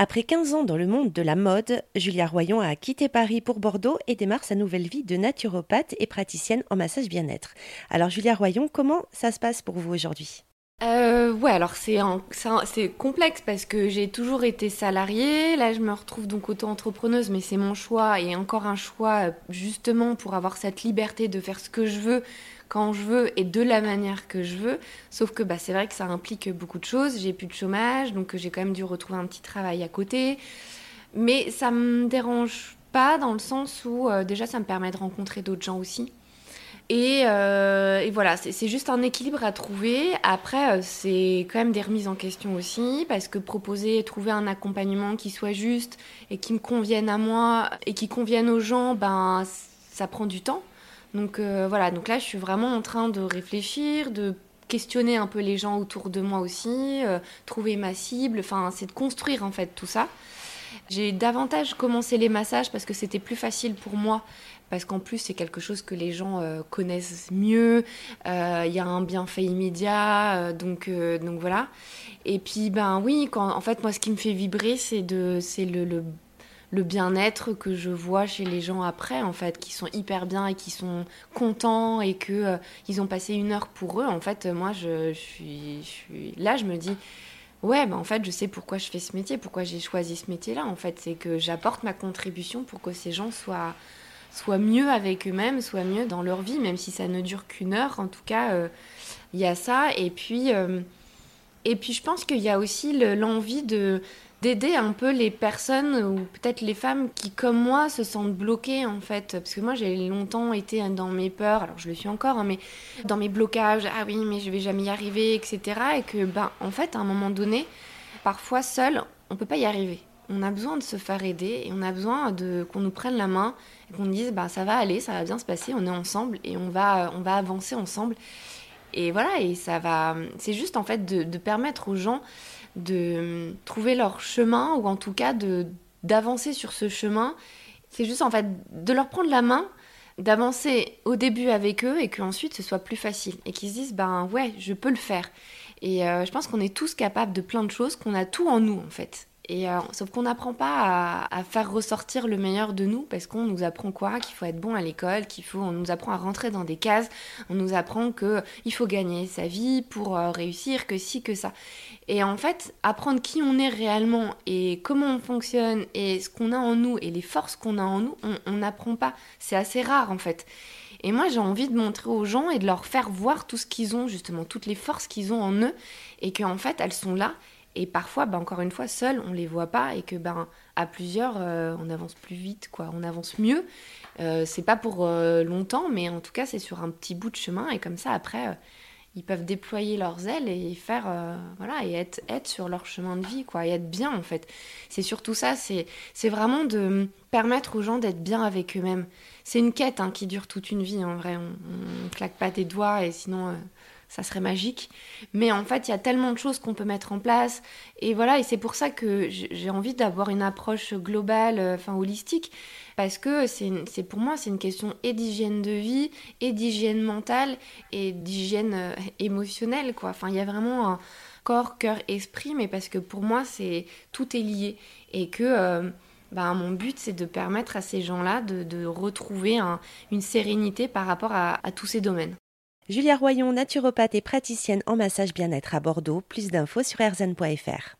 Après 15 ans dans le monde de la mode, Julia Royon a quitté Paris pour Bordeaux et démarre sa nouvelle vie de naturopathe et praticienne en massage bien-être. Alors Julia Royon, comment ça se passe pour vous aujourd'hui? Euh, ouais, alors c'est c'est complexe parce que j'ai toujours été salariée. Là, je me retrouve donc auto-entrepreneuse, mais c'est mon choix et encore un choix euh, justement pour avoir cette liberté de faire ce que je veux quand je veux et de la manière que je veux. Sauf que bah, c'est vrai que ça implique beaucoup de choses. J'ai plus de chômage, donc j'ai quand même dû retrouver un petit travail à côté. Mais ça me dérange pas dans le sens où euh, déjà ça me permet de rencontrer d'autres gens aussi. Et, euh, et voilà, c'est juste un équilibre à trouver. Après, euh, c'est quand même des remises en question aussi, parce que proposer, trouver un accompagnement qui soit juste et qui me convienne à moi et qui convienne aux gens, ben ça prend du temps. Donc euh, voilà, donc là je suis vraiment en train de réfléchir, de questionner un peu les gens autour de moi aussi, trouver ma cible, enfin c'est de construire en fait tout ça. J'ai davantage commencé les massages parce que c'était plus facile pour moi, parce qu'en plus c'est quelque chose que les gens euh, connaissent mieux, il y a un bienfait immédiat, donc, donc voilà. Et puis ben oui, en fait moi ce qui me fait vibrer c'est de c'est le, le bien-être que je vois chez les gens après, en fait, qui sont hyper bien et qui sont contents et que euh, ils ont passé une heure pour eux. En fait, moi, je, suis, là, je me dis, ouais, bah, en fait, je sais pourquoi je fais ce métier, pourquoi j'ai choisi ce métier-là. En fait, c'est que j'apporte ma contribution pour que ces gens soient, soient mieux avec eux-mêmes, soient mieux dans leur vie, même si ça ne dure qu'une heure. En tout cas, euh, il y a ça. Et puis, euh, et puis, je pense qu'il y a aussi l'envie de d'aider un peu les personnes ou peut-être les femmes qui, comme moi, se sentent bloquées en fait. Parce que moi, j'ai longtemps été dans mes peurs, alors je le suis encore, hein, mais dans mes blocages, ah oui, mais je vais jamais y arriver, etc. Et que, ben, en fait, à un moment donné, parfois seul, on peut pas y arriver. On a besoin de se faire aider et on a besoin de qu'on nous prenne la main et qu'on nous dise bah ça va aller, ça va bien se passer, on est ensemble et on va on va avancer ensemble. Et voilà, et ça va c'est juste en fait de, permettre aux gens de trouver leur chemin ou en tout cas de d'avancer sur ce chemin. C'est juste en fait de leur prendre la main, d'avancer au début avec eux et qu'ensuite ce soit plus facile et qu'ils se disent ben ouais je peux le faire. Et euh, je pense qu'on est tous capables de plein de choses, qu'on a tout en nous en fait. Et euh, sauf qu'on n'apprend pas à, faire ressortir le meilleur de nous parce qu'on nous apprend quoi? Qu'il faut être bon à l'école, qu'il faut, on nous apprend à rentrer dans des cases, on nous apprend que il faut gagner sa vie pour euh, réussir, que si que ça. Et en fait, apprendre qui on est réellement et comment on fonctionne et ce qu'on a en nous et les forces qu'on a en nous, on n'apprend pas. C'est assez rare en fait. Et moi, j'ai envie de montrer aux gens et de leur faire voir tout ce qu'ils ont, justement, toutes les forces qu'ils ont en eux, et qu'en fait, elles sont là et parfois, bah, encore une fois, seul, on les voit pas et que ben à plusieurs, euh, on avance plus vite, quoi. On avance mieux. Euh, c'est pas pour euh, longtemps, mais en tout cas, c'est sur un petit bout de chemin et comme ça, après, ils peuvent déployer leurs ailes et faire voilà et être, être sur leur chemin de vie, quoi, et être bien en fait. C'est surtout ça. C'est c'est vraiment de permettre aux gens d'être bien avec eux-mêmes. C'est une quête hein, qui dure toute une vie en vrai. On, on claque pas des doigts et sinon ça serait magique. Mais en fait, il y a tellement de choses qu'on peut mettre en place. Et voilà, et c'est pour ça que j'ai envie d'avoir une approche globale, euh, enfin holistique, parce que c'est pour moi, c'est une question et d'hygiène de vie, et d'hygiène mentale, et d'hygiène euh, émotionnelle, quoi. Enfin, il y a vraiment un corps, cœur, esprit, mais parce que pour moi, c'est tout est lié. Et que... Bah, mon but, c'est de permettre à ces gens-là de, retrouver une sérénité par rapport à tous ces domaines. Julia Royon, naturopathe et praticienne en massage bien-être à Bordeaux. Plus d'infos sur erzen.fr.